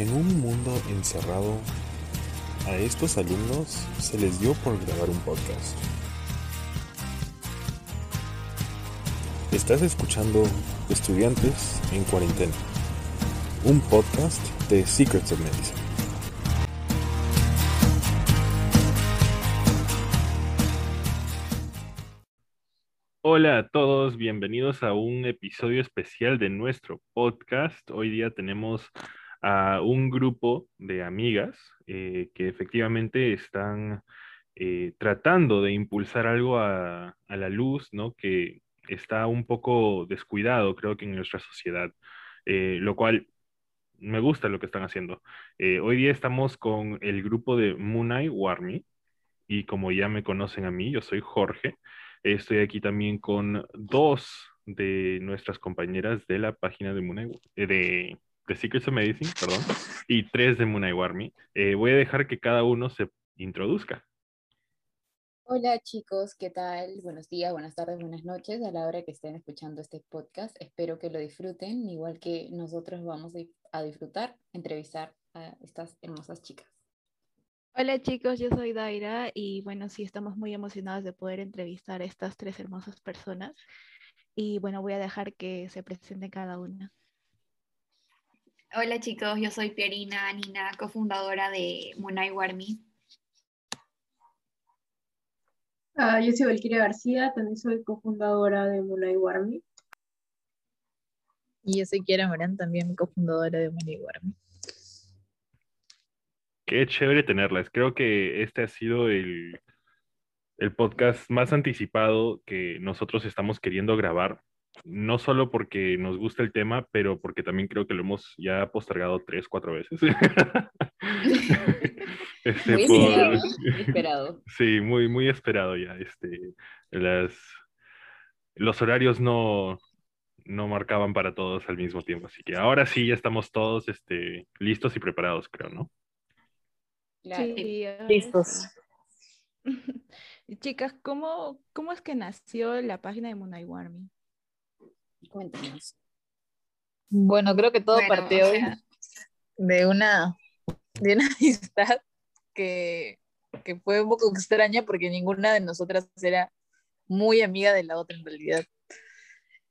En un mundo encerrado, a estos alumnos se les dio por grabar un podcast. Estás escuchando Estudiantes en Cuarentena, un podcast de Secrets of Medicine. Hola a todos, bienvenidos a un episodio especial de nuestro podcast. Hoy día tenemos a un grupo de amigas eh, que efectivamente están eh, tratando de impulsar algo a, la luz, ¿no? Que está un poco descuidado, creo que en nuestra sociedad, eh, lo cual me gusta lo que están haciendo. hoy día estamos con el grupo de Munai Warmi y como ya me conocen a mí, yo soy Jorge. Estoy aquí también con dos de nuestras compañeras de la página de Munai, de de Secrets of Medicine, perdón, y tres de Warmi. Eh, voy a dejar que cada uno se introduzca. Hola chicos, ¿qué tal? Buenos días, buenas tardes, buenas noches a la hora que estén escuchando este podcast. Espero que lo disfruten, igual que nosotros vamos a disfrutar, entrevistar a estas hermosas chicas. Hola chicos, yo soy Daira y bueno, sí, estamos muy emocionados de poder entrevistar a estas tres hermosas personas y bueno, voy a dejar que se presente cada una. Hola chicos, yo soy Pierina Nina, cofundadora de Munay Warmi. Ah, yo soy Valkyria García, también soy cofundadora de Munay Warmi. Y yo soy Kiara Morán, también cofundadora de Munay Warmi. Qué chévere tenerlas. Creo que este ha sido el, el podcast más anticipado que nosotros estamos queriendo grabar no solo porque nos gusta el tema, pero porque también creo que lo hemos ya postergado tres, cuatro veces. este, muy esperado. Sí, muy, muy esperado ya. Este, las, los horarios no, no marcaban para todos al mismo tiempo, así que ahora sí ya estamos todos este, listos y preparados, creo, ¿no? Sí, listos. Chicas, ¿cómo, ¿cómo es que nació la página de Munay Warming? Cuéntanos. Bueno, creo que todo partió de una de una amistad que, fue un poco extraña porque ninguna de nosotras era muy amiga de la otra en realidad.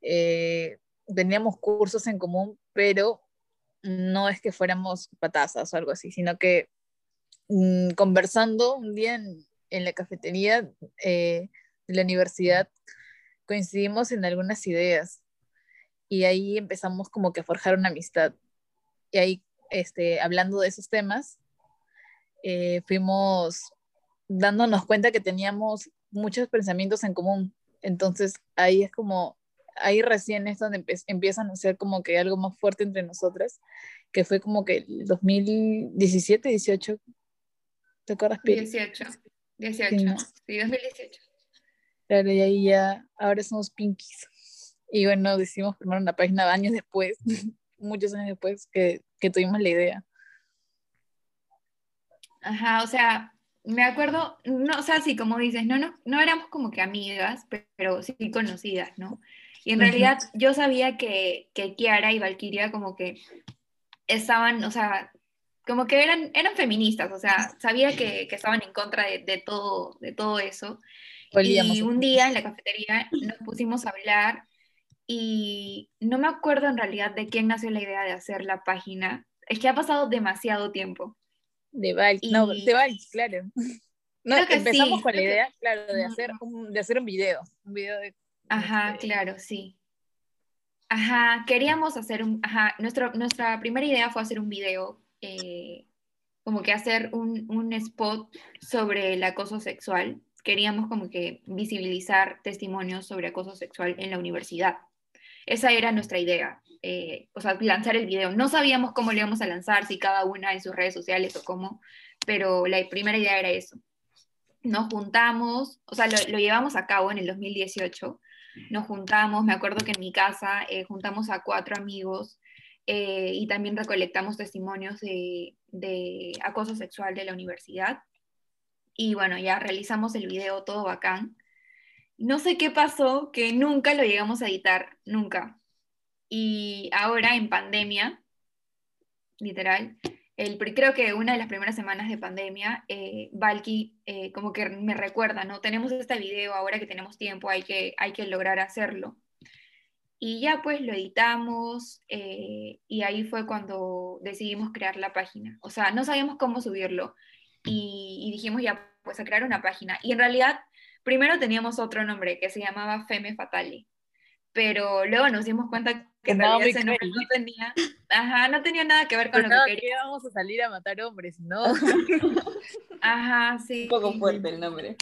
Eh, teníamos cursos en común, pero no es que fuéramos patazas o algo así, sino que mm, conversando un día en, la cafetería eh, de la universidad, coincidimos en algunas ideas y ahí empezamos como que a forjar una amistad. Y ahí, este, hablando de esos temas, eh, fuimos dándonos cuenta que teníamos muchos pensamientos en común. Entonces ahí es como, ahí recién es donde empiezan a ser como que algo más fuerte entre nosotras, que fue como que el 2017, 18. ¿Te acuerdas, Piri? 18, 18, sí, 2018. Claro, y ahí ya, ahora somos pinkies. Y bueno, decidimos formar una página años después, muchos años después que, que tuvimos la idea. Ajá, o sea, me acuerdo, no, o sea, sí, como dices, no, no, no éramos como que amigas, pero sí conocidas, ¿no? Y en realidad yo sabía que, que Kiara y Valkyria como que estaban, o sea, como que eran, eran feministas, o sea, sabía que, que estaban en contra de, de, todo, de todo eso. y un día en la cafetería nos pusimos a hablar y no me acuerdo en realidad de quién nació la idea de hacer la página. Es que ha pasado demasiado tiempo. De Val, no, de Val, claro. No, empezamos con la idea, claro, de hacer, un, de hacer un video. Un video de, Ajá, este, claro, sí. Ajá, queríamos hacer un, ajá, nuestro, nuestra primera idea fue hacer un video, eh, como que hacer un, un spot sobre el acoso sexual. Queríamos como que visibilizar testimonios sobre acoso sexual en la universidad. Esa era nuestra idea, eh, o sea, lanzar el video. No sabíamos cómo lo íbamos a lanzar, si cada una en sus redes sociales o cómo, pero la primera idea era eso. Nos juntamos, o sea, lo, llevamos a cabo en el 2018. Nos juntamos, me acuerdo que en mi casa eh, juntamos a cuatro amigos eh, y también recolectamos testimonios de, de acoso sexual de la universidad. Y bueno, ya realizamos el video todo bacán no sé qué pasó, que nunca lo llegamos a editar, nunca. Y ahora en pandemia, literal, el, creo que una de las primeras semanas de pandemia, eh, Valky eh, como que me recuerda, ¿no? Tenemos este video, ahora que tenemos tiempo hay que, hay que lograr hacerlo. Y ya pues lo editamos eh, y ahí fue cuando decidimos crear la página. O sea, no sabíamos cómo subirlo y, y dijimos ya pues a crear una página. Y en realidad, primero teníamos otro nombre que se llamaba Feme Fatale pero luego nos dimos cuenta que en realidad ese no, tenía, ajá, no tenía nada que ver con lo que queríamos. íbamos a salir a matar hombres, ¿no? ajá, sí. Un poco fuerte el nombre.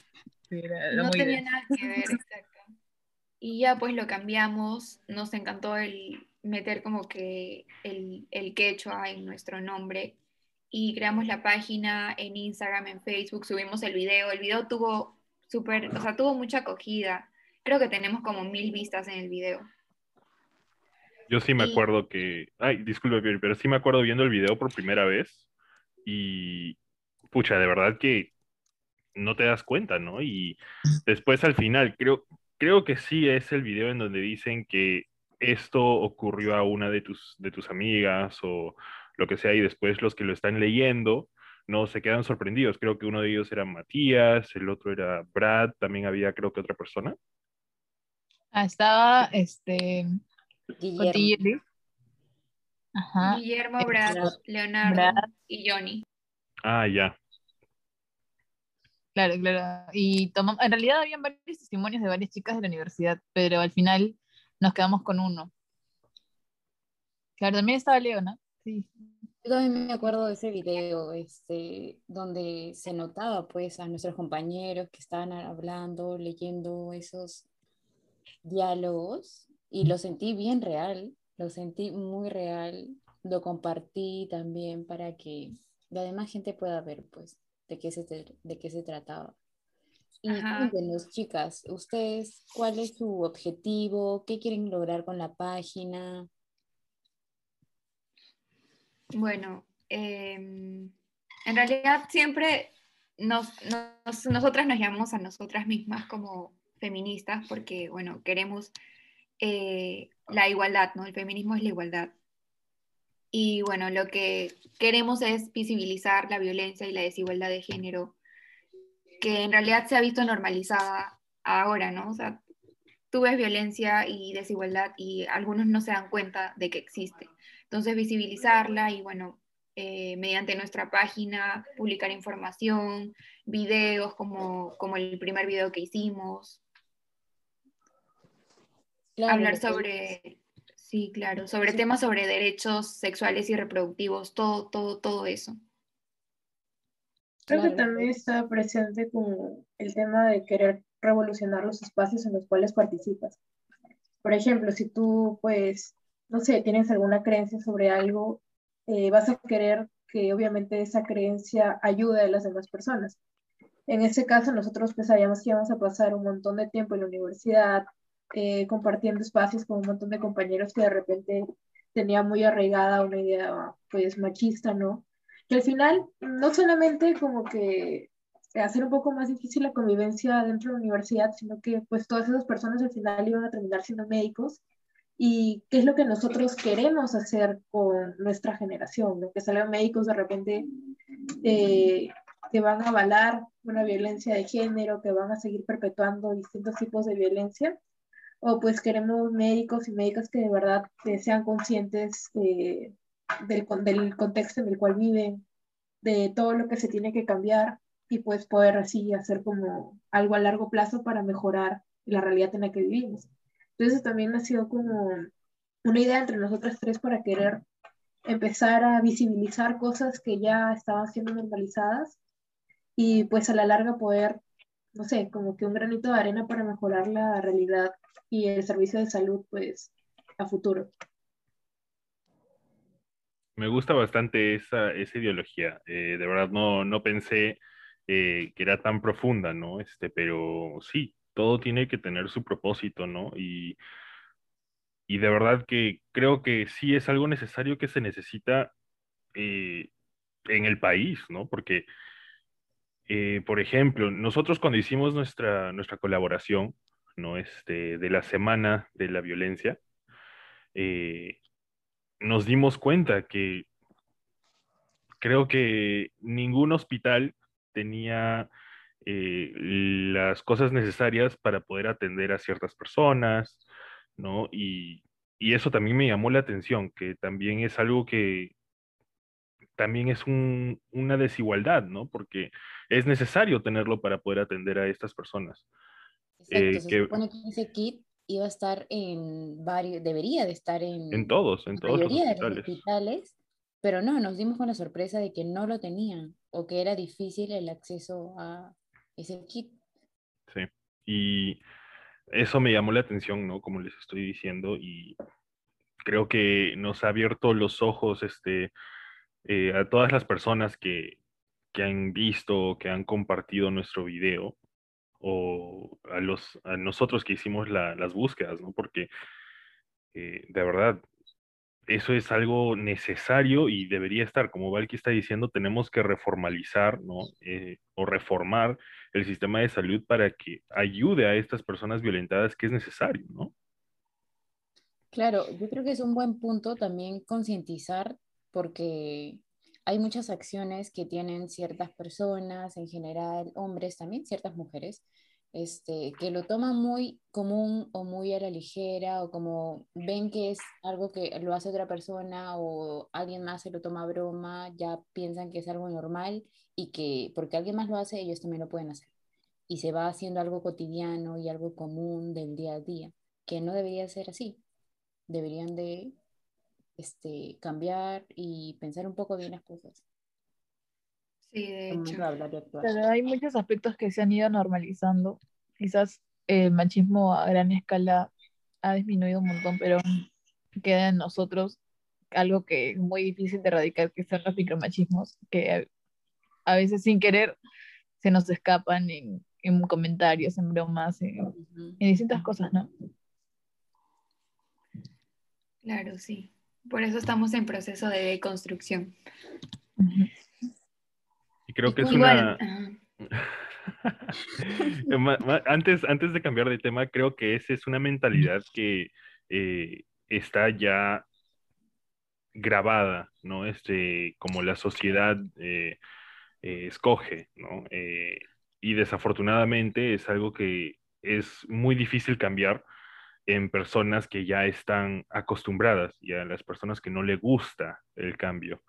no tenía nada que ver, exacto. Y ya pues lo cambiamos, nos encantó el meter como que el, el quechua en nuestro nombre y creamos la página en Instagram, en Facebook, subimos el video, el video tuvo súper, o sea, tuvo mucha acogida Creo que tenemos como mil vistas en el video. Yo sí me acuerdo que, ay, disculpe, pero sí me acuerdo viendo el video por primera vez y, pucha, de verdad que no te das cuenta, ¿no? Y después al final, creo, creo que sí es el video en donde dicen que esto ocurrió a una de tus, de tus amigas o lo que sea, y después los que lo están leyendo no se quedan sorprendidos. Creo que uno de ellos era Matías, el otro era Brad, también había creo que otra persona. Ah, estaba este Guillermo, Guillermo Brad, Leonardo y Johnny. Ah, ya. Claro, claro. Y tomamos, en realidad habían varios testimonios de varias chicas de la universidad, pero al final nos quedamos con uno. Claro, también estaba Leona. Sí. Yo también me acuerdo de ese video, este, donde se notaba pues a nuestros compañeros que estaban hablando, leyendo esos diálogos y lo sentí bien real, lo sentí muy real, lo compartí también para que la demás gente pueda ver pues de qué se, de qué se trataba. Y cuéntenos, chicas, ustedes, ¿cuál es su objetivo? ¿Qué quieren lograr con la página? Bueno, em, en realidad siempre nos, nosotras nos llamamos a nosotras mismas como feministas porque, bueno, queremos eh, la igualdad, ¿no? El feminismo es la igualdad. Y bueno, lo que queremos es visibilizar la violencia y la desigualdad de género, que en realidad se ha visto normalizada ahora, ¿no? O sea, tú ves violencia y desigualdad y algunos no se dan cuenta de que existe. Entonces, visibilizarla y bueno, eh, mediante nuestra página, publicar información, videos como, como el primer video que hicimos, hablar sobre, sí, claro, sobre temas sobre derechos sexuales y reproductivos, todo, todo, todo eso. Creo que también está presente como el tema de querer revolucionar los espacios en los cuales participas. Por ejemplo, si tú, pues, no sé, tienes alguna creencia sobre algo, eh, vas a querer que obviamente esa creencia ayude a las demás personas. En ese caso, nosotros pues sabíamos que íbamos a pasar un montón de tiempo en la universidad, eh, compartiendo espacios con un montón de compañeros que de repente tenía muy arraigada una idea pues machista, ¿no? Que al final no solamente como que hacer un poco más difícil la convivencia dentro de la universidad, sino que pues todas esas personas al final iban a terminar siendo médicos y qué es lo que nosotros queremos hacer con nuestra generación, ¿no? que salgan médicos de repente eh, que van a avalar una violencia de género, que van a seguir perpetuando distintos tipos de violencia o pues queremos médicos y médicas que de verdad sean conscientes del, del, contexto en el cual viven, de todo lo que se tiene que cambiar y pues poder así hacer como algo a largo plazo para mejorar la realidad en la que vivimos. Entonces también ha sido como una idea entre nosotras tres para querer empezar a visibilizar cosas que ya estaban siendo normalizadas y pues a la larga poder, no sé, como que un granito de arena para mejorar la realidad y el servicio de salud, pues, a futuro. Me gusta bastante esa, esa ideología. Eh, de verdad no, no pensé eh, que era tan profunda, ¿no? Este, pero sí, todo tiene que tener su propósito, ¿no? Y, y de verdad que creo que sí es algo necesario que se necesita eh, en el país, ¿no? Porque, por ejemplo, nosotros cuando hicimos nuestra, nuestra colaboración, ¿no? Este, de la semana de la violencia, eh, nos dimos cuenta que creo que ningún hospital tenía eh, las cosas necesarias para poder atender a ciertas personas, ¿no? Y, eso también me llamó la atención, que también es algo que también es una desigualdad, ¿no? Porque es necesario tenerlo para poder atender a estas personas. Exacto, eh, se supone que ese kit iba a estar en varios, debería de estar en, en todos, en todos los hospitales. De los hospitales, pero no, nos dimos con la sorpresa de que no lo tenían o que era difícil el acceso a ese kit. Sí, y eso me llamó la atención, ¿no? Como les estoy diciendo, y creo que nos ha abierto los ojos este, eh, a todas las personas que, que han visto, que han compartido nuestro video, o a, los, a nosotros que hicimos las búsquedas, ¿no? Porque eh, de verdad, eso es algo necesario y debería estar, como Valky está diciendo, tenemos que reformalizar, ¿no? Eh, o reformar el sistema de salud para que ayude a estas personas violentadas que es necesario, ¿no? Claro, yo creo que es un buen punto también concientizar porque hay muchas acciones que tienen ciertas personas, en general hombres también, ciertas mujeres, este, que lo toman muy común o muy a la ligera o como ven que es algo que lo hace otra persona o alguien más se lo toma a broma, ya piensan que es algo normal y que porque alguien más lo hace, ellos también lo pueden hacer. Y se va haciendo algo cotidiano y algo común del día a día, que no debería ser así. Deberían de este, cambiar y pensar un poco bien las cosas. Sí, de hecho. Pero hay muchos aspectos que se han ido normalizando. Quizás el machismo a gran escala ha disminuido un montón, pero queda en nosotros algo que es muy difícil de erradicar, que son los micromachismos, que a veces sin querer se nos escapan en, en comentarios, en bromas, en, en distintas cosas, ¿no? Claro, sí. Por eso estamos en proceso de deconstrucción. Y creo que es una... antes, antes de cambiar de tema, creo que esa es una mentalidad que eh, está ya grabada, ¿no? Este, como la sociedad eh, eh, escoge, ¿no? y desafortunadamente es algo que es muy difícil cambiar en personas que ya están acostumbradas y a las personas que no le gusta el cambio.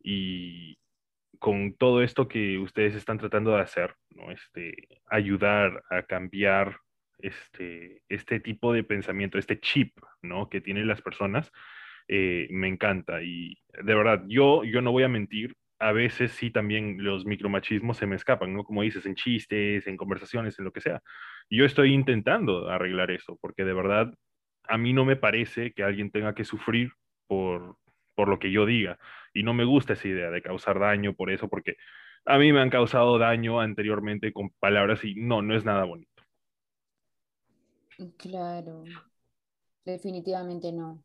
Y con todo esto que ustedes están tratando de hacer, ¿no? este, ayudar a cambiar este, este tipo de pensamiento, este chip ¿no? que tienen las personas, eh, me encanta. Y de verdad, yo, yo no voy a mentir, a veces sí también los micromachismos se me escapan, ¿no? Como dices, en chistes, en conversaciones, en lo que sea. yo estoy intentando arreglar eso, porque de verdad a mí no me parece que alguien tenga que sufrir por, por lo que yo diga. Y no me gusta esa idea de causar daño por eso, porque a mí me han causado daño anteriormente con palabras y no, no es nada bonito. Claro, definitivamente no.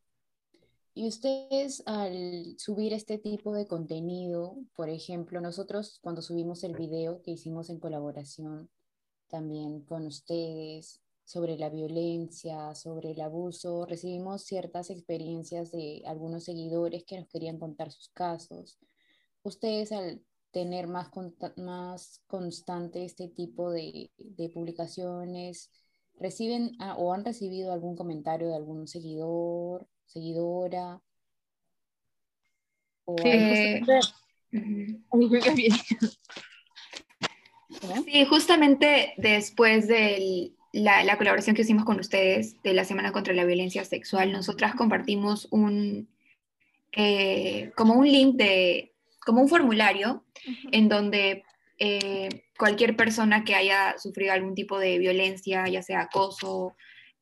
Y ustedes al subir este tipo de contenido, por ejemplo, nosotros cuando subimos el video que hicimos en colaboración también con ustedes sobre la violencia, sobre el abuso, recibimos ciertas experiencias de algunos seguidores que nos querían contar sus casos. Ustedes al tener más, más constante este tipo de, de publicaciones, reciben ah, o han recibido algún comentario de algún seguidor seguidora. sí, justamente después de la, colaboración que hicimos con ustedes de la Semana contra la Violencia Sexual, nosotras compartimos un, eh, como un link de, como un formulario en donde eh, cualquier persona que haya sufrido algún tipo de violencia, ya sea acoso,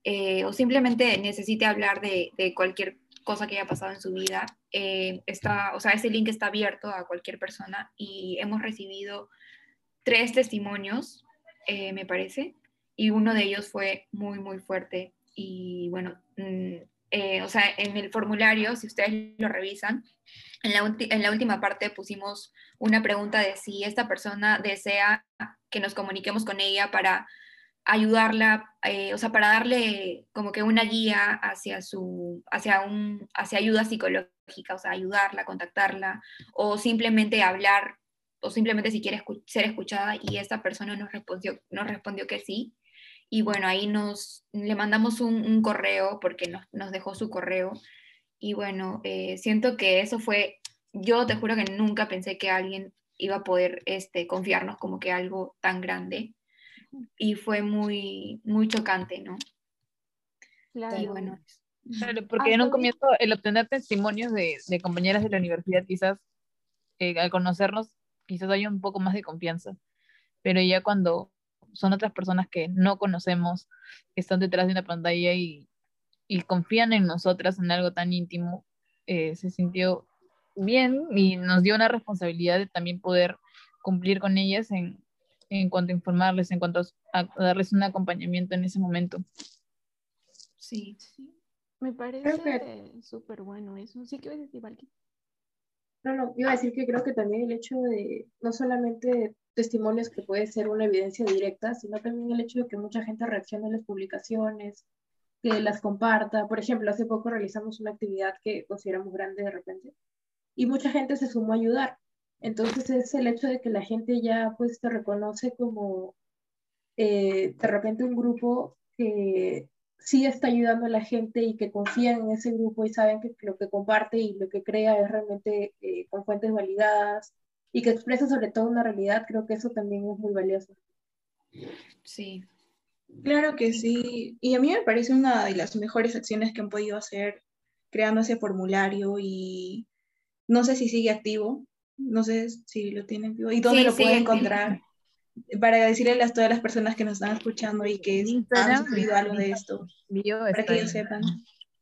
eh, o simplemente necesite hablar de, cualquier cosa que haya pasado en su vida, está, o sea, ese link está abierto a cualquier persona y hemos recibido tres testimonios, me parece, y uno de ellos fue muy, muy fuerte. Y bueno, mm, o sea, en el formulario, si ustedes lo revisan, en la, en la última parte pusimos una pregunta de si esta persona desea que nos comuniquemos con ella para ayudarla, eh, o sea, para darle como que una guía hacia su, hacia un, hacia ayuda psicológica, o sea, ayudarla, contactarla, o simplemente hablar, o simplemente si quiere ser escuchada, y esta persona nos respondió, nos respondió que sí. Y bueno, ahí nos, le mandamos un, correo porque nos, nos, dejó su correo. Y bueno, eh, siento que eso fue, yo te juro que nunca pensé que alguien iba a poder este, confiarnos como que algo tan grande y fue muy, muy chocante, ¿no? Claro. bueno. porque en un comienzo el obtener testimonios de, de compañeras de la universidad quizás eh, al conocernos quizás haya un poco más de confianza, pero ya cuando son otras personas que no conocemos, que están detrás de una pantalla y, y confían en nosotras en algo tan íntimo, eh, se sintió bien y nos dio una responsabilidad de también poder cumplir con ellas en, en cuanto a informarles, en cuanto a, darles un acompañamiento en ese momento. Sí, sí. Me parece súper bueno eso. Sí, que decir, No, no, iba a decir que creo que también el hecho de no solamente testimonios que puede ser una evidencia directa, sino también el hecho de que mucha gente reaccione a las publicaciones, que las comparta. Por ejemplo, hace poco realizamos una actividad que consideramos grande de repente y mucha gente se sumó a ayudar. Entonces es el hecho de que la gente ya pues te reconoce como eh, de repente un grupo que sí está ayudando a la gente y que confían en ese grupo y saben que lo que comparte y lo que crea es realmente eh, con fuentes validadas y que expresa sobre todo una realidad, creo que eso también es muy valioso. Sí. Claro que sí. Y a mí me parece una de las mejores acciones que han podido hacer creando ese formulario y no sé si sigue activo, no sé si lo tienen vivo y dónde lo pueden encontrar. Para decirle a todas las personas que nos están escuchando y que han sufrido algo de esto, para que ellos sepan.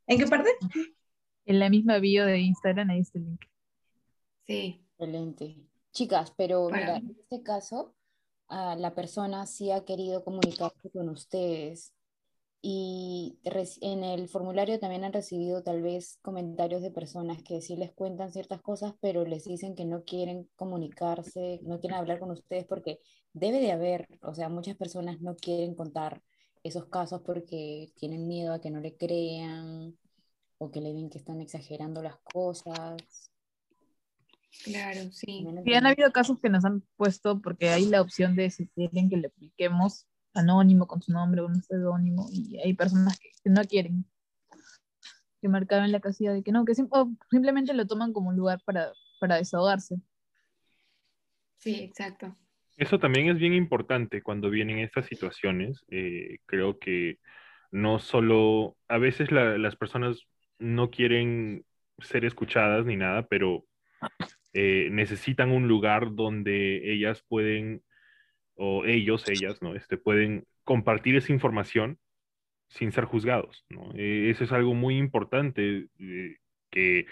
¿En qué parte? En la misma bio de Instagram, ahí está el link. Sí. Excelente. Chicas, pero mira, en este caso, ah, la persona sí ha querido comunicarse con ustedes y en el formulario también han recibido tal vez comentarios de personas que sí les cuentan ciertas cosas, pero les dicen que no quieren comunicarse, no quieren hablar con ustedes porque debe de haber, o sea, muchas personas no quieren contar esos casos porque tienen miedo a que no le crean o que le ven que están exagerando las cosas. Claro, sí. Y han habido casos que nos han puesto porque hay la opción de si quieren que le expliquemos anónimo con su nombre o un pseudónimo y hay personas que, no quieren que marcaban la casilla de que no, que simplemente lo toman como un lugar para, para desahogarse. Sí, exacto. Eso también es bien importante cuando vienen estas situaciones. Eh, creo que no solo, a veces las personas no quieren ser escuchadas ni nada, pero eh, necesitan un lugar donde ellas pueden o ellos, ellas, ¿no? Este, pueden compartir esa información sin ser juzgados, ¿no? Eh, eso es algo muy importante eh, que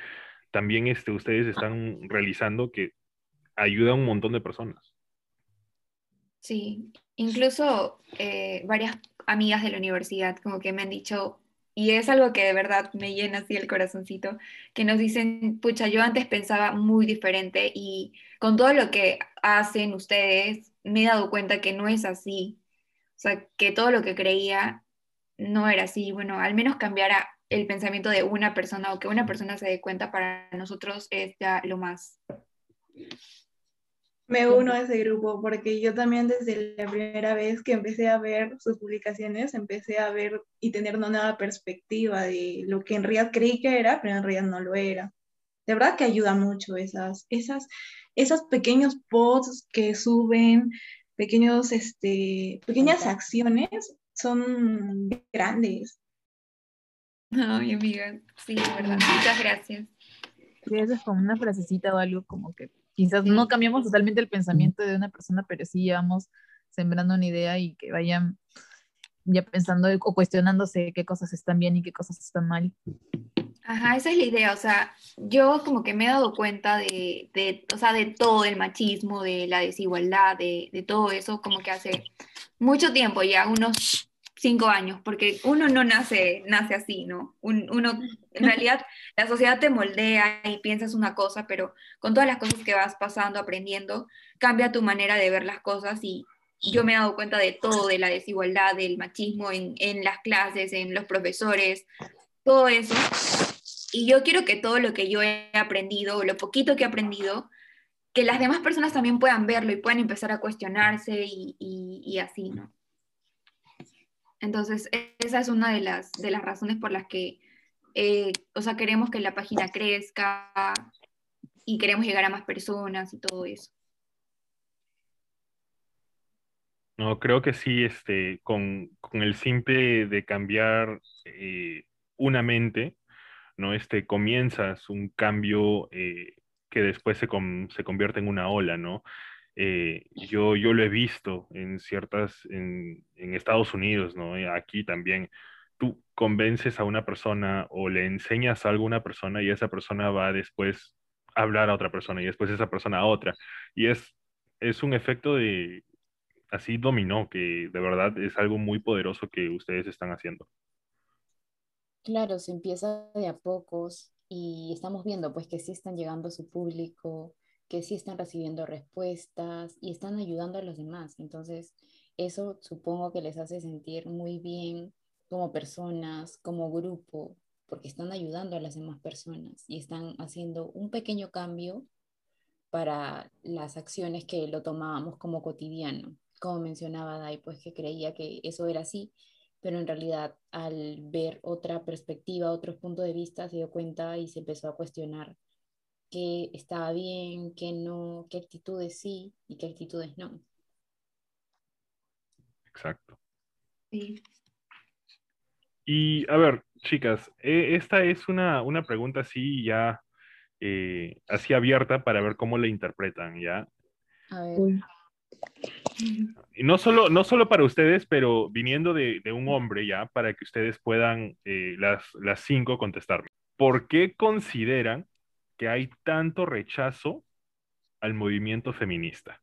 también este, ustedes están realizando que ayuda a un montón de personas. Sí, incluso eh, varias amigas de la universidad como que me han dicho, y es algo que de verdad me llena así el corazoncito, que nos dicen, pucha, yo antes pensaba muy diferente y con todo lo que hacen ustedes, me he dado cuenta que no es así. O sea, que todo lo que creía no era así. Bueno, al menos cambiara el pensamiento de una persona o que una persona se dé cuenta para nosotros es ya lo más. Me uno a ese grupo porque yo también desde la primera vez que empecé a ver sus publicaciones, empecé a ver y tener una nueva perspectiva de lo que en realidad creí que era, pero en realidad no lo era. De verdad que ayuda mucho esas, esas, esos pequeños posts que suben, pequeños, este, pequeñas acciones son grandes. Ay, amiga, sí, verdad. Muchas gracias. Es como una frasecita o algo como que quizás no cambiamos totalmente el pensamiento de una persona, pero sí vamos sembrando una idea y que vayan ya pensando o cuestionándose qué cosas están bien y qué cosas están mal. Ajá, esa es la idea, o sea, yo como que me he dado cuenta de, de o sea, de todo el machismo, de la desigualdad, de, de, todo eso, como que hace mucho tiempo ya, unos cinco años, porque uno no nace, nace así, ¿no? uno, en realidad, la sociedad te moldea y piensas una cosa, pero con todas las cosas que vas pasando, aprendiendo, cambia tu manera de ver las cosas y yo me he dado cuenta de todo, de la desigualdad, del machismo en, en las clases, en los profesores, todo eso. Y yo quiero que todo lo que yo he aprendido, lo poquito que he aprendido, que las demás personas también puedan verlo y puedan empezar a cuestionarse y, y, así, ¿no? Entonces, esa es una de las, de las razones por las que, eh, o sea, queremos que la página crezca y queremos llegar a más personas y todo eso. No, creo que sí, este, con, con el simple de cambiar eh, una mente, ¿no? Este, comienzas un cambio eh, que después se, se, convierte en una ola, ¿no? Eh, yo, yo lo he visto en ciertas, en, en, Estados Unidos, ¿no? Aquí también. Tú convences a una persona o le enseñas algo a una persona y esa persona va después a hablar a otra persona y después esa persona a otra. Y es, es un efecto de, así dominó, que de verdad es algo muy poderoso que ustedes están haciendo. Claro, se empieza de a pocos y estamos viendo pues que sí están llegando a su público, que sí están recibiendo respuestas y están ayudando a los demás. Entonces, eso supongo que les hace sentir muy bien como personas, como grupo, porque están ayudando a las demás personas y están haciendo un pequeño cambio para las acciones que lo tomábamos como cotidiano. Como mencionaba Dai, pues que creía que eso era así pero en realidad al ver otra perspectiva, otros puntos de vista, se dio cuenta y se empezó a cuestionar qué estaba bien, qué no, qué actitudes sí y qué actitudes no. Exacto. Sí. Y a ver, chicas, e, esta es una, una pregunta así ya, eh, así abierta para ver cómo la interpretan, ¿ya? A ver. Y no solo, no solo para ustedes, pero viniendo de, un hombre ya, para que ustedes puedan eh, las, las cinco contestarme. ¿Por qué consideran que hay tanto rechazo al movimiento feminista?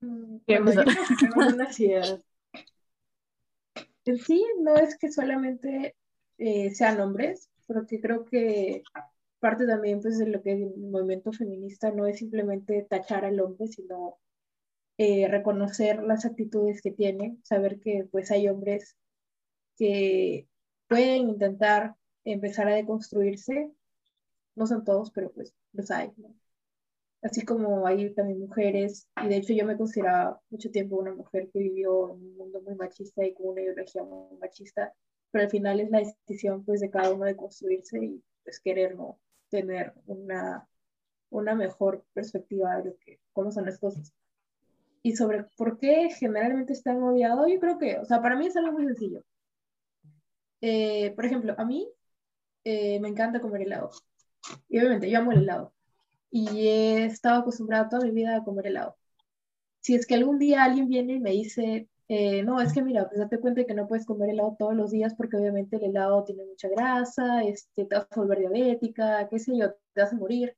Mm, en sí, no es que solamente eh, sean hombres, porque creo que parte también pues de lo que es el movimiento feminista no es simplemente tachar al hombre, sino eh, reconocer las actitudes que tiene, saber que pues hay hombres que pueden intentar empezar a deconstruirse, no son todos, pero pues los hay, Así como hay también mujeres, y de hecho yo me consideraba mucho tiempo una mujer que vivió en un mundo muy machista y con una ideología muy machista, pero al final es la decisión pues de cada uno de construirse y pues querer no tener una, una mejor perspectiva de lo que, cómo son las cosas. Y sobre por qué generalmente están odiados, yo creo que, o sea, para mí es algo muy sencillo. Eh, por ejemplo, a mí eh, me encanta comer helado. Y obviamente yo amo el helado. Y he estado acostumbrada toda mi vida a comer helado. Si es que algún día alguien viene y me dice, eh, no, es que mira, pues date cuenta que no puedes comer helado todos los días porque obviamente el helado tiene mucha grasa, este, te vas a volver diabética, qué sé yo, te vas a morir.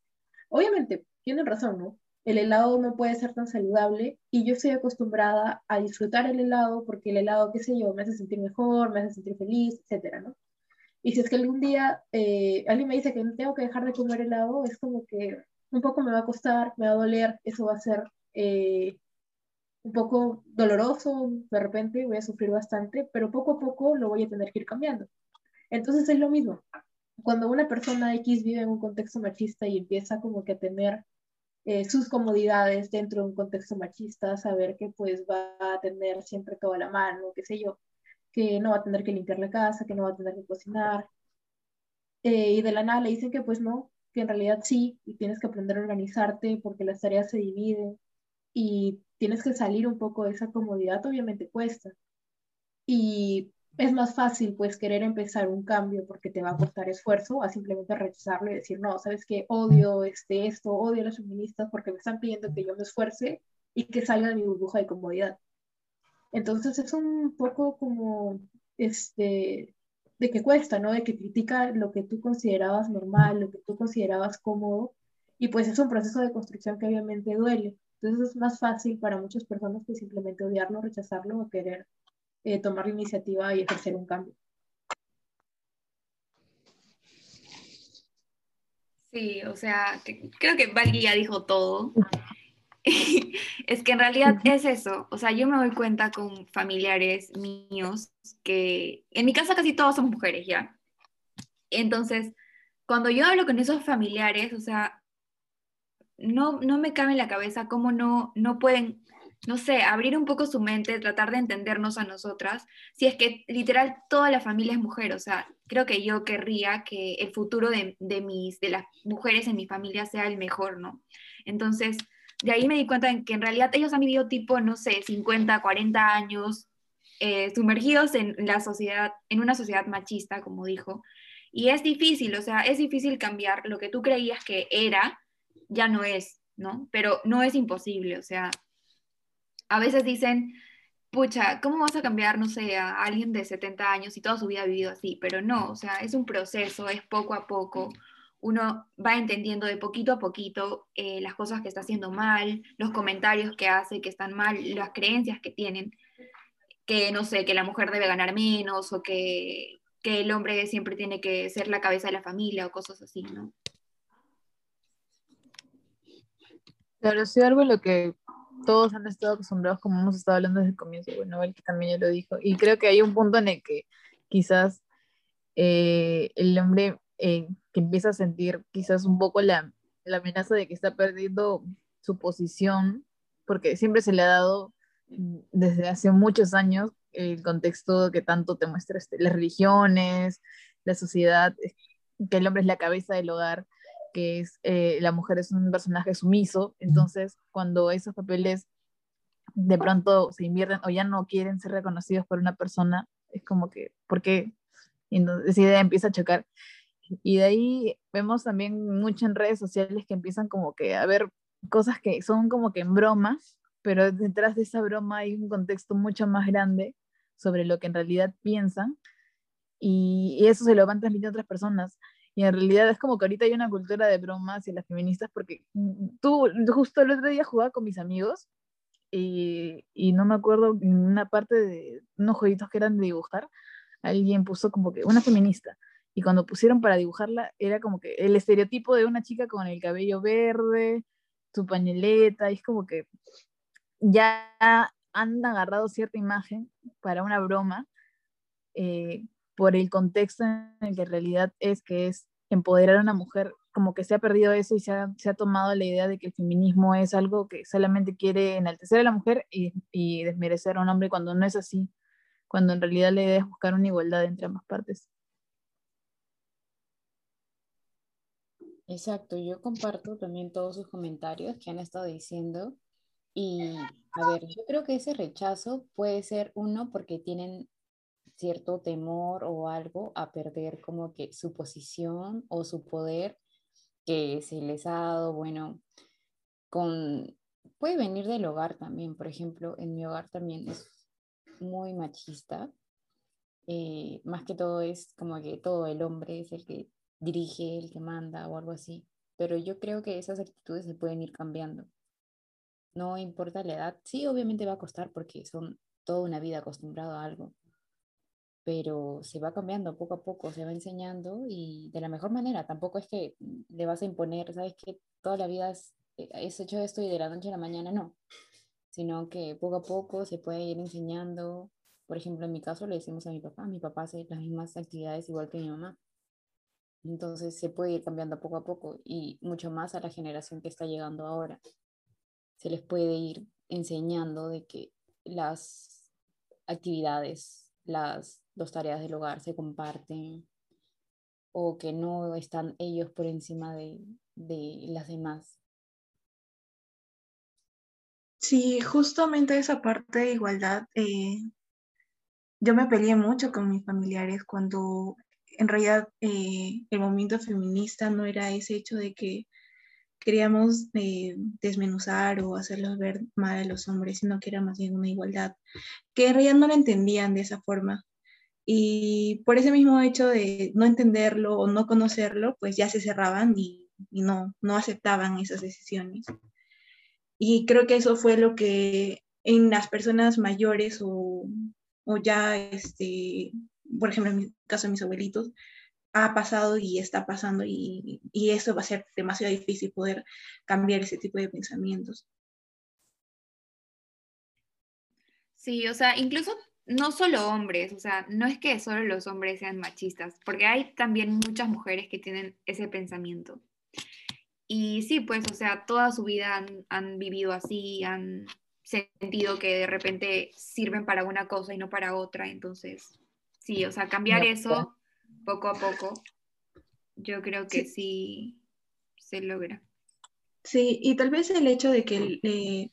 Obviamente, tienen razón, ¿no? El helado no puede ser tan saludable y yo estoy acostumbrada a disfrutar el helado porque el helado, qué sé yo, me hace sentir mejor, me hace sentir feliz, etcétera, ¿no? Y si es que algún día eh, alguien me dice que tengo que dejar de comer helado, es como que un poco me va a costar, me va a doler, eso va a ser eh, un poco doloroso, de repente voy a sufrir bastante, pero poco a poco lo voy a tener que ir cambiando. Entonces es lo mismo. Cuando una persona X vive en un contexto machista y empieza como que a tener eh, sus comodidades dentro de un contexto machista, saber que pues va a tener siempre toda la mano, qué sé yo, que no va a tener que limpiar la casa, que no va a tener que cocinar. Eh, y de la nada le dicen que pues no, que en realidad sí, y tienes que aprender a organizarte porque las tareas se dividen y tienes que salir un poco de esa comodidad, obviamente cuesta. Y es más fácil pues querer empezar un cambio porque te va a costar esfuerzo a simplemente rechazarlo y decir, no, sabes que odio este, esto, odio a las feministas porque me están pidiendo que yo me esfuerce y que salga de mi burbuja de comodidad. Entonces es un poco como, este, de que cuesta, ¿no? De que critica lo que tú considerabas normal, lo que tú considerabas cómodo, y pues es un proceso de construcción que obviamente duele. Entonces es más fácil para muchas personas que simplemente odiarlo, rechazarlo o querer eh, tomar la iniciativa y ejercer un cambio. Sí, o sea, creo que Valky ya dijo todo. es que en realidad es eso, o sea, yo me doy cuenta con familiares míos que en mi casa casi todos somos mujeres ya. Entonces, cuando yo hablo con esos familiares, o sea, no, no me cabe en la cabeza cómo no, no pueden, no sé, abrir un poco su mente, tratar de entendernos a nosotras, si es que literal toda la familia es mujer, o sea, creo que yo querría que el futuro de, de, mis, de las mujeres en mi familia sea el mejor, ¿no? Entonces, de ahí me di cuenta en que en realidad ellos han vivido tipo, no sé, 50, 40 años eh, sumergidos en la sociedad, en una sociedad machista, como dijo. Y es difícil, o sea, es difícil cambiar lo que tú creías que era, ya no es, ¿no? Pero no es imposible, o sea, a veces dicen, pucha, ¿cómo vas a cambiar, no sé, a alguien de 70 años y toda su vida ha vivido así? Pero no, o sea, es un proceso, es poco a poco uno va entendiendo de poquito a poquito eh, las cosas que está haciendo mal, los comentarios que hace que están mal, las creencias que tienen, que no sé, que la mujer debe ganar menos o que, que el hombre siempre tiene que ser la cabeza de la familia o cosas así, ¿no? Claro, sí, algo en lo que todos han estado acostumbrados, como hemos estado hablando desde el comienzo, bueno, también lo dijo, y creo que hay un punto en el que quizás eh, el hombre eh, que empieza a sentir quizás un poco la, amenaza de que está perdiendo su posición, porque siempre se le ha dado desde hace muchos años el contexto que tanto te muestra este, las religiones, la sociedad, eh, que el hombre es la cabeza del hogar, que es eh, la mujer es un personaje sumiso, entonces cuando esos papeles de pronto se invierten o ya no quieren ser reconocidos por una persona, es como que, ¿por qué? Y entonces esa idea empieza a chocar. Y de ahí vemos también mucho en redes sociales que empiezan como que a ver cosas que son como que en bromas, pero detrás de esa broma hay un contexto mucho más grande sobre lo que en realidad piensan y, eso se lo van transmitiendo a otras personas. Y en realidad es como que ahorita hay una cultura de bromas y las feministas, porque mm, tú justo el otro día jugaba con mis amigos y, y no me acuerdo, una parte de unos jueguitos que eran de dibujar, alguien puso como que una feminista y cuando pusieron para dibujarla era como que el estereotipo de una chica con el cabello verde, su pañoleta, es como que ya han agarrado cierta imagen para una broma eh, por el contexto en el que en realidad es que es empoderar a una mujer, como que se ha perdido eso y se ha, tomado la idea de que el feminismo es algo que solamente quiere enaltecer a la mujer y, y desmerecer a un hombre cuando no es así, cuando en realidad la idea es buscar una igualdad entre ambas partes. Exacto, yo comparto también todos sus comentarios que han estado diciendo. Y a ver, yo creo que ese rechazo puede ser uno porque tienen cierto temor o algo a perder como que su posición o su poder que se les ha dado, bueno, con, puede venir del hogar también, por ejemplo, en mi hogar también es muy machista, eh, más que todo es como que todo el hombre es el que dirige, el que manda o algo así. Pero yo creo que esas actitudes se pueden ir cambiando. No importa la edad. Sí, obviamente va a costar porque son toda una vida acostumbrado a algo. Pero se va cambiando poco a poco, se va enseñando y de la mejor manera. Tampoco es que le vas a imponer, ¿sabes? Que toda la vida eh, hecho esto y de la noche a la mañana no. Sino que poco a poco se puede ir enseñando. Por ejemplo, en mi caso le decimos a mi papá, mi papá hace las mismas actividades igual que mi mamá entonces se puede ir cambiando poco a poco y mucho más a la generación que está llegando ahora. Se les puede ir enseñando de que las actividades, las dos tareas del hogar se comparten o que no están ellos por encima de, las demás. Sí, justamente esa parte de igualdad, eh, yo me peleé mucho con mis familiares cuando en realidad eh, el movimiento feminista no era ese hecho de que queríamos eh, desmenuzar o hacerlos ver mal a los hombres, sino que era más bien una igualdad, que en realidad no lo entendían de esa forma. Y por ese mismo hecho de no entenderlo o no conocerlo, pues ya se cerraban y, no, no aceptaban esas decisiones. Y creo que eso fue lo que en las personas mayores o, o ya este, por ejemplo, en mi caso de mis abuelitos, ha pasado y está pasando y, y eso va a ser demasiado difícil poder cambiar ese tipo de pensamientos. Sí, o sea, incluso no solo hombres, o sea, no es que solo los hombres sean machistas, porque hay también muchas mujeres que tienen ese pensamiento. Y sí, pues, o sea, toda su vida han, vivido así, han sentido que de repente sirven para una cosa y no para otra. Entonces, sí, o sea, cambiar eso poco a poco, yo creo que sí, se logra. Sí, y tal vez el hecho de que eh,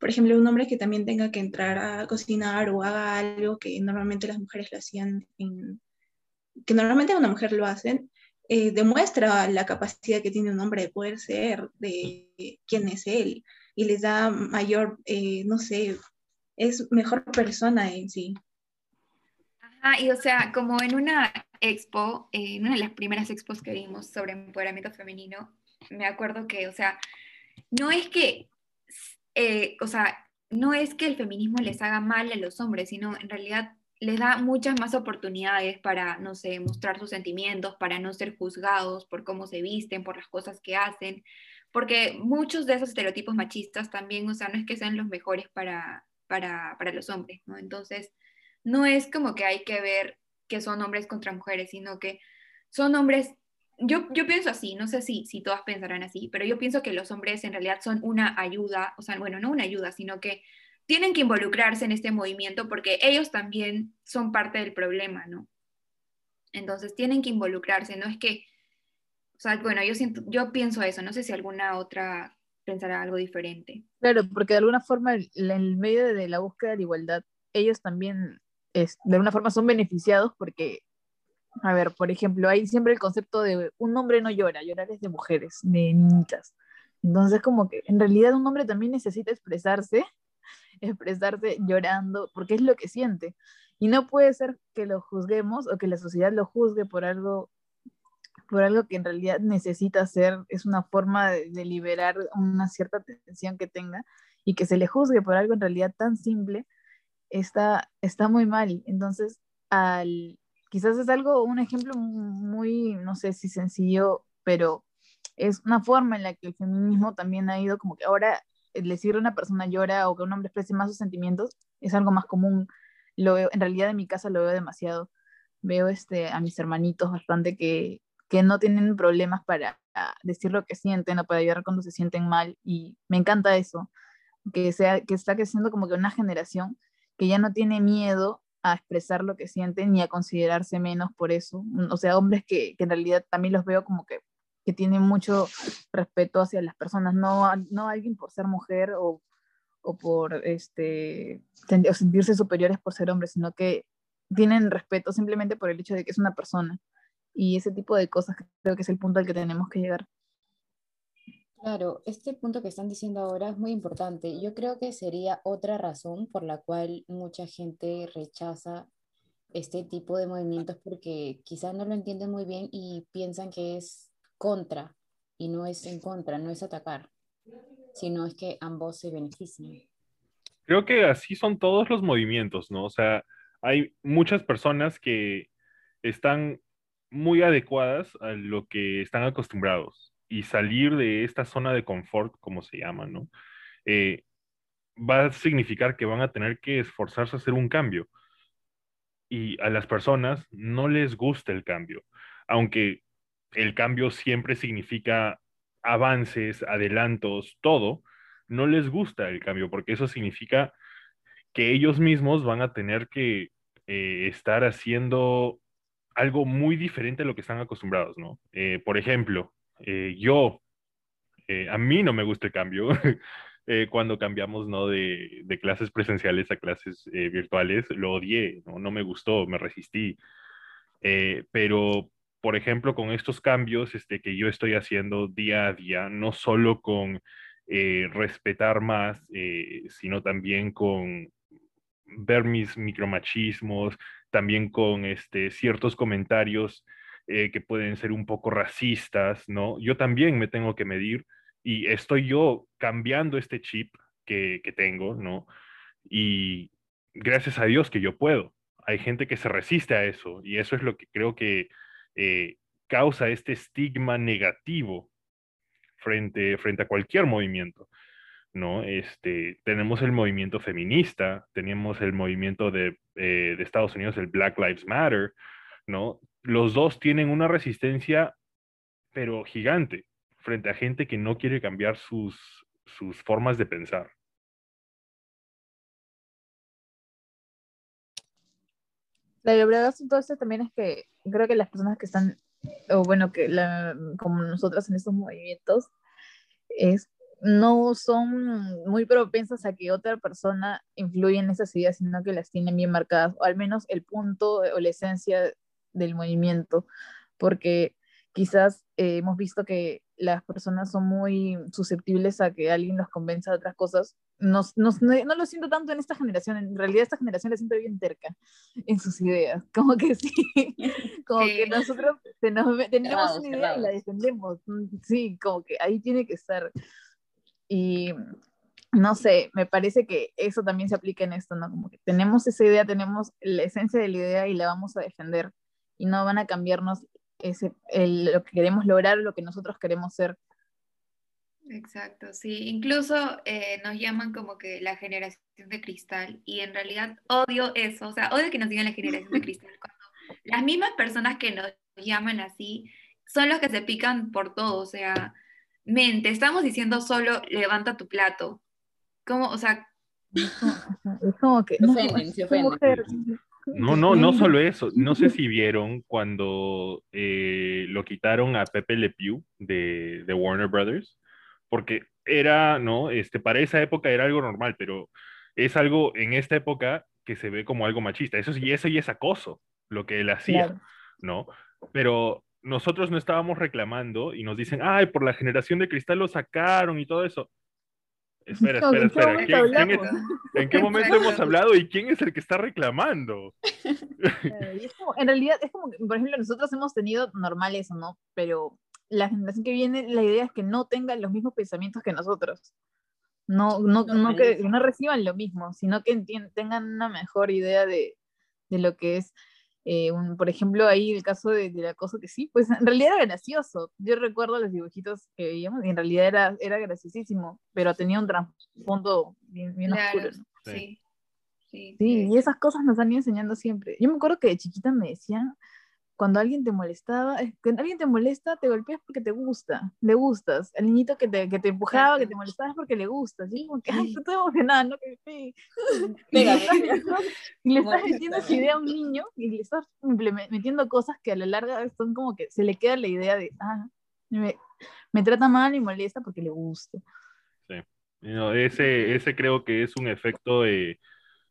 por ejemplo, un hombre que también tenga que entrar a cocinar o haga algo que normalmente las mujeres lo hacían, que normalmente una mujer lo hacen, eh, demuestra la capacidad que tiene un hombre de poder ser, de quién es él, y les da mayor, eh, no sé, es mejor persona en sí. Ajá, y o sea, como en una expo, en una de las primeras expos que vimos sobre empoderamiento femenino, me acuerdo que, o sea, no es que eh, o sea, no es que el feminismo les haga mal a los hombres, sino en realidad les da muchas más oportunidades para, no sé, mostrar sus sentimientos, para no ser juzgados por cómo se visten, por las cosas que hacen, porque muchos de esos estereotipos machistas también, o sea, no es que sean los mejores para, para, para los hombres, ¿no? Entonces, no es como que hay que ver que son hombres contra mujeres, sino que son hombres yo, yo pienso así, no sé si, si todas pensarán así, pero yo pienso que los hombres en realidad son una ayuda, o sea, bueno, no una ayuda, sino que tienen que involucrarse en este movimiento porque ellos también son parte del problema, ¿no? Entonces tienen que involucrarse, no es que, o sea, bueno, yo, siento, yo pienso eso, no sé si alguna otra pensará algo diferente. Claro, porque de alguna forma, en el medio de la búsqueda de la igualdad, ellos también, es, de alguna forma, son beneficiados porque a ver, por ejemplo, hay siempre el concepto de un hombre no llora, llorar es de mujeres, de niñitas. Entonces, como que en realidad un hombre también necesita expresarse, expresarse llorando, porque es lo que siente. Y no puede ser que lo juzguemos o que la sociedad lo juzgue por algo, por algo que en realidad necesita hacer, es una forma de, de liberar una cierta tensión que tenga y que se le juzgue por algo en realidad tan simple, está, está muy mal. Entonces, al, quizás es algo, un ejemplo muy, no sé si sencillo, pero es una forma en la que el feminismo también ha ido como que ahora decirle a una persona llora o que un hombre exprese más sus sentimientos es algo más común. Lo veo, en realidad en mi casa lo veo demasiado. Veo este, a mis hermanitos bastante que, que no tienen problemas para decir lo que sienten o para llorar cuando se sienten mal y me encanta eso, que, sea, que está creciendo como que una generación que ya no tiene miedo a expresar lo que sienten ni a considerarse menos por eso. O sea, hombres que, que en realidad también los veo como que, que, tienen mucho respeto hacia las personas, no, no alguien por ser mujer o, o por este, o sentirse superiores por ser hombres, sino que tienen respeto simplemente por el hecho de que es una persona. Y ese tipo de cosas creo que es el punto al que tenemos que llegar. Claro, este punto que están diciendo ahora es muy importante. Yo creo que sería otra razón por la cual mucha gente rechaza este tipo de movimientos porque quizás no lo entienden muy bien y piensan que es contra y no es en contra, no es atacar, sino es que ambos se benefician. Creo que así son todos los movimientos, ¿no? O sea, hay muchas personas que están muy adecuadas a lo que están acostumbrados y salir de esta zona de confort, como se llama, ¿no? Eh, va a significar que van a tener que esforzarse a hacer un cambio. Y a las personas no les gusta el cambio, aunque el cambio siempre significa avances, adelantos, todo, no les gusta el cambio, porque eso significa que ellos mismos van a tener que eh, estar haciendo algo muy diferente a lo que están acostumbrados, ¿no? Eh, por ejemplo, eh, yo, eh, a mí no me gusta el cambio. Eh, cuando cambiamos ¿no? de, de, clases presenciales a clases virtuales, lo odié, ¿no? no me gustó, me resistí. pero, por ejemplo, con estos cambios este, que yo estoy haciendo día a día, no solo con respetar más, sino también con ver mis micromachismos, también con este, ciertos comentarios eh, que pueden ser un poco racistas, ¿no? Yo también me tengo que medir y estoy yo cambiando este chip que, que tengo, ¿no? Y gracias a Dios que yo puedo. Hay gente que se resiste a eso y eso es lo que creo que eh, causa este estigma negativo frente, frente a cualquier movimiento. ¿no? Este, tenemos el movimiento feminista, tenemos el movimiento de, eh, de, Estados Unidos, el Black Lives Matter, ¿no? Los dos tienen una resistencia, pero gigante, frente a gente que no quiere cambiar sus, sus formas de pensar. La verdad todo esto también es que creo que las personas que están, o bueno, que como nosotras en estos movimientos, no son muy propensas a que otra persona influya en esas ideas, sino que las tienen bien marcadas, o al menos el punto o la esencia del movimiento, porque quizás eh, hemos visto que las personas son muy susceptibles a que alguien los convenza de otras cosas. no, no, lo siento tanto en esta generación, en realidad esta generación la siento bien terca en sus ideas, como que sí, como que nosotros tenemos una idea y la defendemos, mm, sí, como que ahí tiene que estar. Y no sé, me parece que eso también se aplica en esto, ¿no? Como que tenemos esa idea, tenemos la esencia de la idea y la vamos a defender y no van a cambiarnos ese, lo que queremos lograr, lo que nosotros queremos ser. Exacto, sí. Incluso eh, nos llaman como que la generación de cristal y en realidad odio eso, o sea, odio que nos digan la generación de cristal. Cuando las mismas personas que nos llaman así son los que se pican por todo, o sea, mente, estamos diciendo solo levanta tu plato. Como, o sea... Es como que... se ofenden. No, no, no solo eso. No sé si vieron cuando eh, lo quitaron a Pepe Le Pew de, de, Warner Brothers, porque era, ¿no? Este, para esa época era algo normal, pero es algo en esta época que se ve como algo machista. Eso sí, eso ya es acoso, lo que él hacía, ¿no? Pero nosotros no estábamos reclamando y nos dicen, ay, por la generación de cristal lo sacaron y todo eso. Espera, espera, espera. ¿En qué momento hemos hablado y quién es el que está reclamando? en realidad, es como, por ejemplo, nosotros hemos tenido normales o no, pero la generación que viene, la idea es que no tengan los mismos pensamientos que nosotros. No, no, no, que no reciban lo mismo, sino que tengan una mejor idea de, de lo que es eh, por ejemplo, ahí el caso de, la cosa que sí, pues en realidad era gracioso. Yo recuerdo los dibujitos que veíamos y en realidad era, era graciosísimo, pero tenía un trasfondo bien, bien oscuro. Sí. Sí, sí, y esas cosas nos han ido enseñando siempre. Yo me acuerdo que de chiquita me decían, cuando alguien te molestaba, cuando alguien te molesta, te golpeas porque te gusta, le gustas. El niñito que te, que te empujaba, que te molestaba es porque le gusta. ¿sí? Como que, ay, estoy emocionada, ¿no? Que, sí. y, le estás, y le estás metiendo esa idea a un niño y le estás metiendo cosas que a la larga son como que se le queda la idea de, ah, me, me trata mal y molesta porque le gusta. Sí. ese, ese creo que es un efecto eh,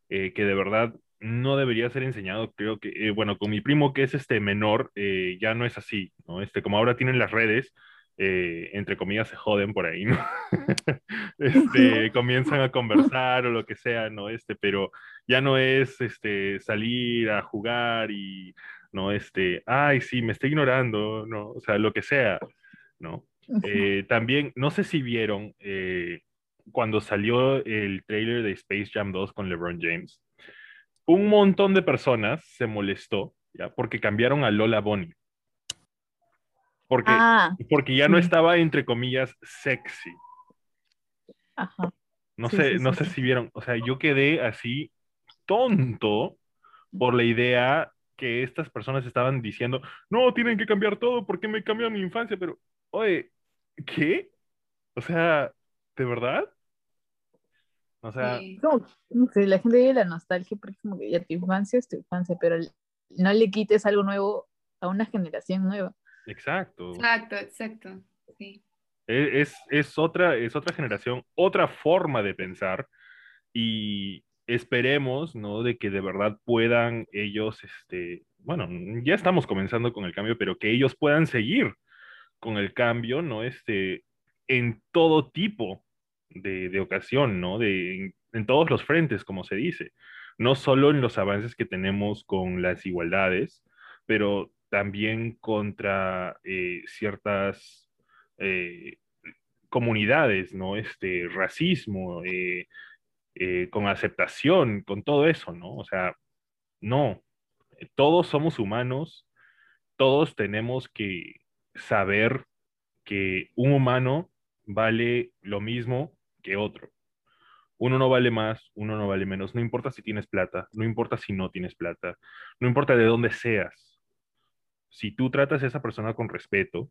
que de verdad no debería ser enseñado, creo que, eh, bueno, con mi primo que es este menor, eh, ya no es así, ¿no? Este, como ahora tienen las redes, eh, entre comillas, se joden por ahí, ¿no? este, comienzan a conversar o lo que sea, ¿no? Este, pero ya no es, este, salir a jugar y, ¿no? Este, ay, sí, me está ignorando, ¿no? O sea, lo que sea, ¿no? también, no sé si vieron cuando salió el trailer de Space Jam 2 con LeBron James, un montón de personas se molestó, ¿ya? Porque cambiaron a Lola Bonnie. Porque, ah, porque ya no estaba, entre comillas, sexy. Ajá. No sé, no sé si vieron, o sea, yo quedé así tonto por la idea que estas personas estaban diciendo, no, tienen que cambiar todo, ¿por qué me cambian mi infancia? Pero, oye, ¿qué? O sea, ¿de verdad? O sea, la gente vive la nostalgia porque como que ya tu infancia es tu infancia, pero no le quites algo nuevo a una generación nueva. Exacto. Exacto, exacto. Sí. E, es, es, otra, es otra generación, otra forma de pensar y esperemos, ¿no? De que de verdad puedan ellos, este, bueno, ya estamos comenzando con el cambio, pero que ellos puedan seguir con el cambio, ¿no? Este, en todo tipo de, ocasión, ¿no? De, en, todos los frentes, como se dice. No solo en los avances que tenemos con las igualdades, pero también contra eh, ciertas eh, comunidades, ¿no? Este racismo, eh, con aceptación, con todo eso, ¿no? O sea, no, todos somos humanos todos tenemos que saber que un humano vale lo mismo que otro. Uno no vale más, uno no vale menos. No importa si tienes plata, no importa si no tienes plata, no importa de dónde seas. Si tú tratas a esa persona con respeto,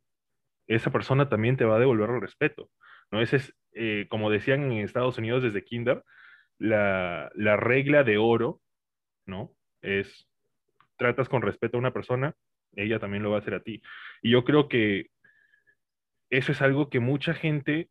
esa persona también te va a devolver el respeto. ¿no? Ese es, eh, como decían en Estados Unidos desde Kinder, la, la regla de oro, ¿no? Es, tratas con respeto a una persona, ella también lo va a hacer a ti. Y yo creo que eso es algo que mucha gente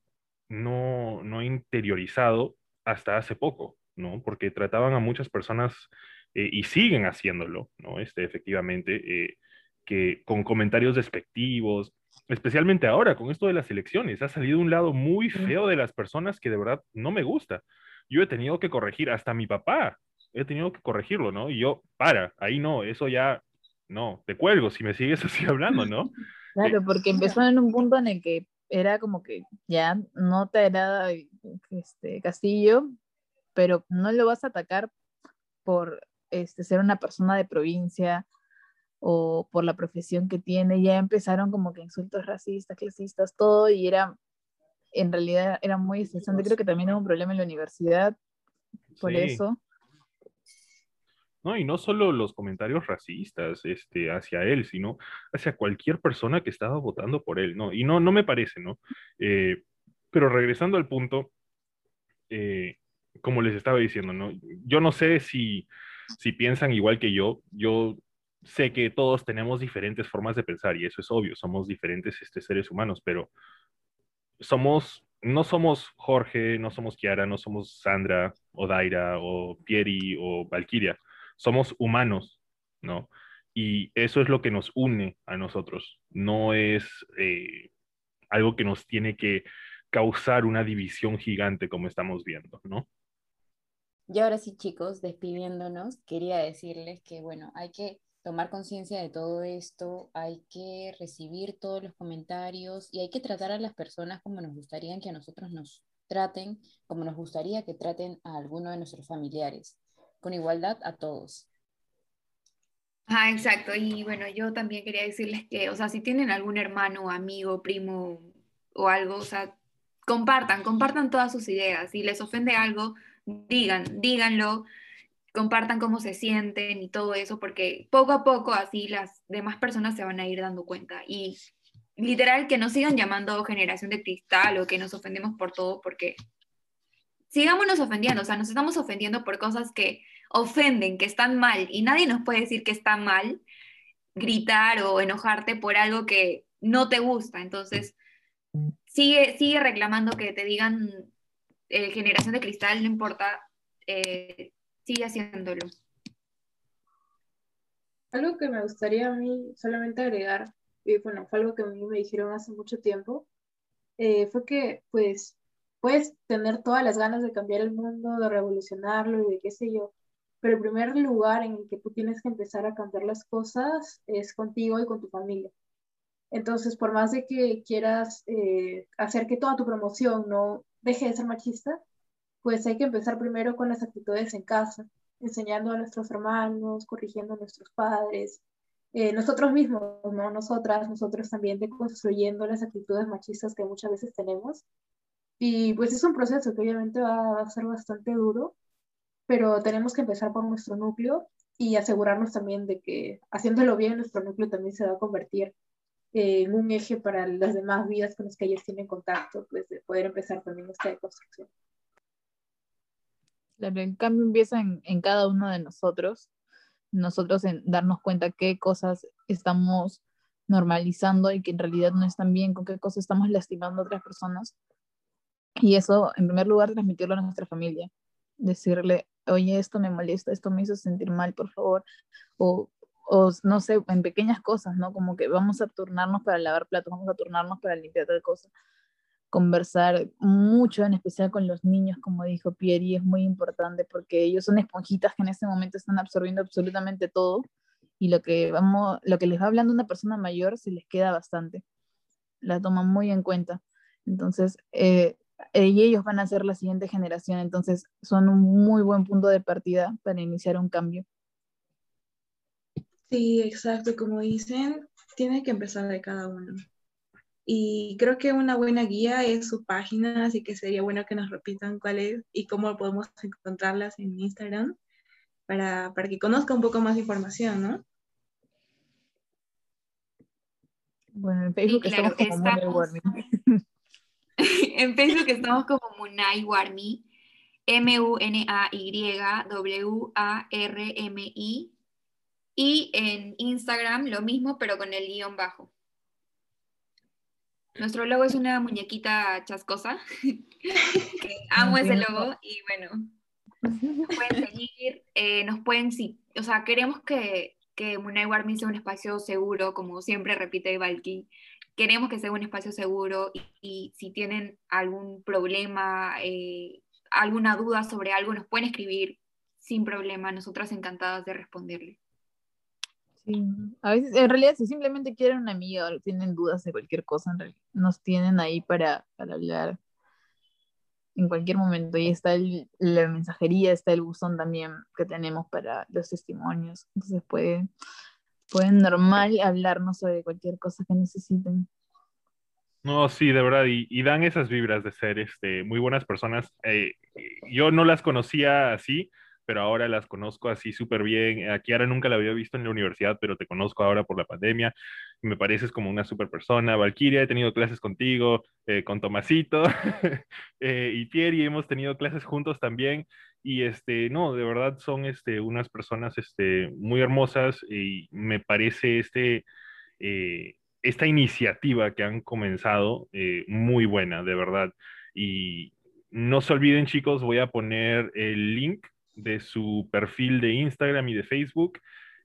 no, no interiorizado hasta hace poco, ¿no? Porque trataban a muchas personas eh, y siguen haciéndolo, ¿no? Este, efectivamente, eh, que con comentarios despectivos, especialmente ahora con esto de las elecciones, ha salido un lado muy feo de las personas que de verdad no me gusta. Yo he tenido que corregir, hasta mi papá, he tenido que corregirlo, ¿no? Y yo, para, ahí no, eso ya, no, te cuelgo si me sigues así hablando, ¿no? Claro, porque empezó en un punto en el que era como que ya no te agrada este Castillo, pero no lo vas a atacar por este, ser una persona de provincia o por la profesión que tiene. Ya empezaron como que insultos racistas, clasistas, todo, y era, en realidad era muy estresante. Creo que también hubo un problema en la universidad por eso. ¿No? Y no solo los comentarios racistas este, hacia él, sino hacia cualquier persona que estaba votando por él, ¿no? Y no, no me parece, ¿no? Eh, pero regresando al punto, eh, como les estaba diciendo, ¿no? Yo no sé si, si piensan igual que yo, yo sé que todos tenemos diferentes formas de pensar y eso es obvio, somos diferentes este, seres humanos, pero somos, no somos Jorge, no somos Kiara, no somos Sandra o Daira o Pieri o Valkyria somos humanos, ¿no? Y eso es lo que nos une a nosotros, no es eh, algo que nos tiene que causar una división gigante como estamos viendo, ¿no? Y ahora sí, chicos, despidiéndonos, quería decirles que, bueno, hay que tomar conciencia de todo esto, hay que recibir todos los comentarios y hay que tratar a las personas como nos gustaría que a nosotros nos traten, como nos gustaría que traten a alguno de nuestros familiares con igualdad a todos. Ah, exacto. Y bueno, yo también quería decirles que, o sea, si tienen algún hermano, amigo, primo o algo, o sea, compartan, compartan todas sus ideas. Si les ofende algo, digan, díganlo, compartan cómo se sienten y todo eso, porque poco a poco así las demás personas se van a ir dando cuenta. Y literal, que nos sigan llamando generación de cristal o que nos ofendemos por todo, porque sigámonos ofendiendo, o sea, nos estamos ofendiendo por cosas que ofenden, que están mal, y nadie nos puede decir que está mal gritar o enojarte por algo que no te gusta. Entonces, sigue, sigue reclamando que te digan eh, generación de cristal, no importa, eh, sigue haciéndolo. Algo que me gustaría a mí solamente agregar, y bueno, fue algo que a mí me dijeron hace mucho tiempo, eh, fue que pues puedes tener todas las ganas de cambiar el mundo, de revolucionarlo y de qué sé yo, pero el primer lugar en el que tú tienes que empezar a cambiar las cosas es contigo y con tu familia. Entonces, por más de que quieras eh, hacer que toda tu promoción no deje de ser machista, pues hay que empezar primero con las actitudes en casa, enseñando a nuestros hermanos, corrigiendo a nuestros padres, eh, nosotros mismos, ¿no? Nosotras, nosotros también deconstruyendo las actitudes machistas que muchas veces tenemos y pues es un proceso que obviamente va a ser bastante duro, pero tenemos que empezar por nuestro núcleo y asegurarnos también de que haciéndolo bien, nuestro núcleo también se va a convertir en un eje para las demás vidas con las que ellos tienen contacto, pues de poder empezar también esta deconstrucción. Claro, el cambio empieza en, en cada uno de nosotros, nosotros en darnos cuenta qué cosas estamos normalizando y que en realidad no están bien, con qué cosas estamos lastimando a otras personas y eso, en primer lugar, transmitirlo a nuestra familia. Decirle, oye, esto me molesta, esto me hizo sentir mal, por favor. O, o no sé, en pequeñas cosas, ¿no? Como que vamos a turnarnos para lavar platos, vamos a turnarnos para limpiar tal cosa. Conversar mucho, en especial con los niños, como dijo Pieri, es muy importante porque ellos son esponjitas que en este momento están absorbiendo absolutamente todo y lo que, vamos, lo que les va hablando una persona mayor se les queda bastante. La toman muy en cuenta. Entonces, eh, y ellos van a ser la siguiente generación, entonces son un muy buen punto de partida para iniciar un cambio. Sí, exacto, como dicen, tiene que empezar de cada uno. Y creo que una buena guía es su página, así que sería bueno que nos repitan cuál es y cómo podemos encontrarlas en Instagram para, para que conozca un poco más de información, ¿no? Bueno, en Facebook estamos como Warmi. en Facebook estamos como Munay Warmi, M-U-N-A-Y-W-A-R-M-I. Y en Instagram lo mismo, pero con el guion bajo. Nuestro logo es una muñequita chascosa. amo ese logo y bueno, nos pueden seguir, eh, nos pueden, sí, o sea, queremos que, que Munay Warmi sea un espacio seguro, como siempre repite Valky. Queremos que sea un espacio seguro y, si tienen algún problema, eh, alguna duda sobre algo, nos pueden escribir sin problema. Nosotras encantadas de responderle. Sí, a veces, en realidad, si simplemente quieren una amiga o tienen dudas de cualquier cosa, nos tienen ahí para, para hablar en cualquier momento. Y está la mensajería, está el buzón también que tenemos para los testimonios. Entonces pueden, pueden normal hablarnos sobre cualquier cosa que necesiten. No, sí, de verdad, y, dan esas vibras de ser este, muy buenas personas. Eh, yo no las conocía así, pero ahora las conozco así súper bien. A Kiara nunca la había visto en la universidad, pero te conozco ahora por la pandemia. Me pareces como una súper persona. Valkyria, he tenido clases contigo, eh, con Tomasito eh, y Pierre, y hemos tenido clases juntos también. Y este, no, de verdad son este, unas personas este, muy hermosas y me parece este, eh, esta iniciativa que han comenzado muy buena, de verdad. Y no se olviden, chicos, voy a poner el link de su perfil de Instagram y de Facebook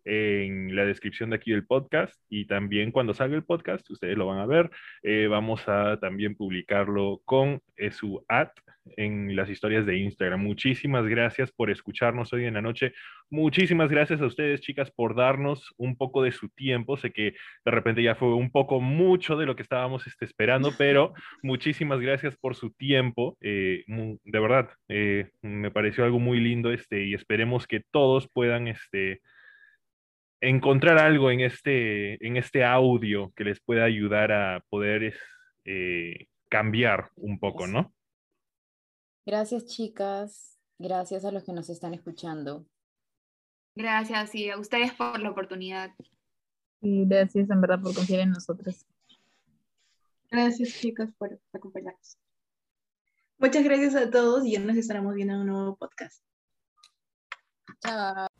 en la descripción de aquí del podcast y también cuando salga el podcast, ustedes lo van a ver, eh, vamos a también publicarlo con eh, su ad en las historias de Instagram. Muchísimas gracias por escucharnos hoy en la noche. Muchísimas gracias a ustedes, chicas, por darnos un poco de su tiempo. Sé que de repente ya fue un poco mucho de lo que estábamos este, esperando, pero muchísimas gracias por su tiempo. Eh, de verdad, me pareció algo muy lindo este, y esperemos que todos puedan este, encontrar algo en este, en este audio que les pueda ayudar a poder eh, cambiar un poco, ¿no? Gracias, chicas. Gracias a los que nos están escuchando. Gracias y a ustedes por la oportunidad. Y gracias en verdad por confiar en nosotros. Gracias, chicos, por acompañarnos. Muchas gracias a todos y ya nos estaremos viendo en un nuevo podcast. Chao.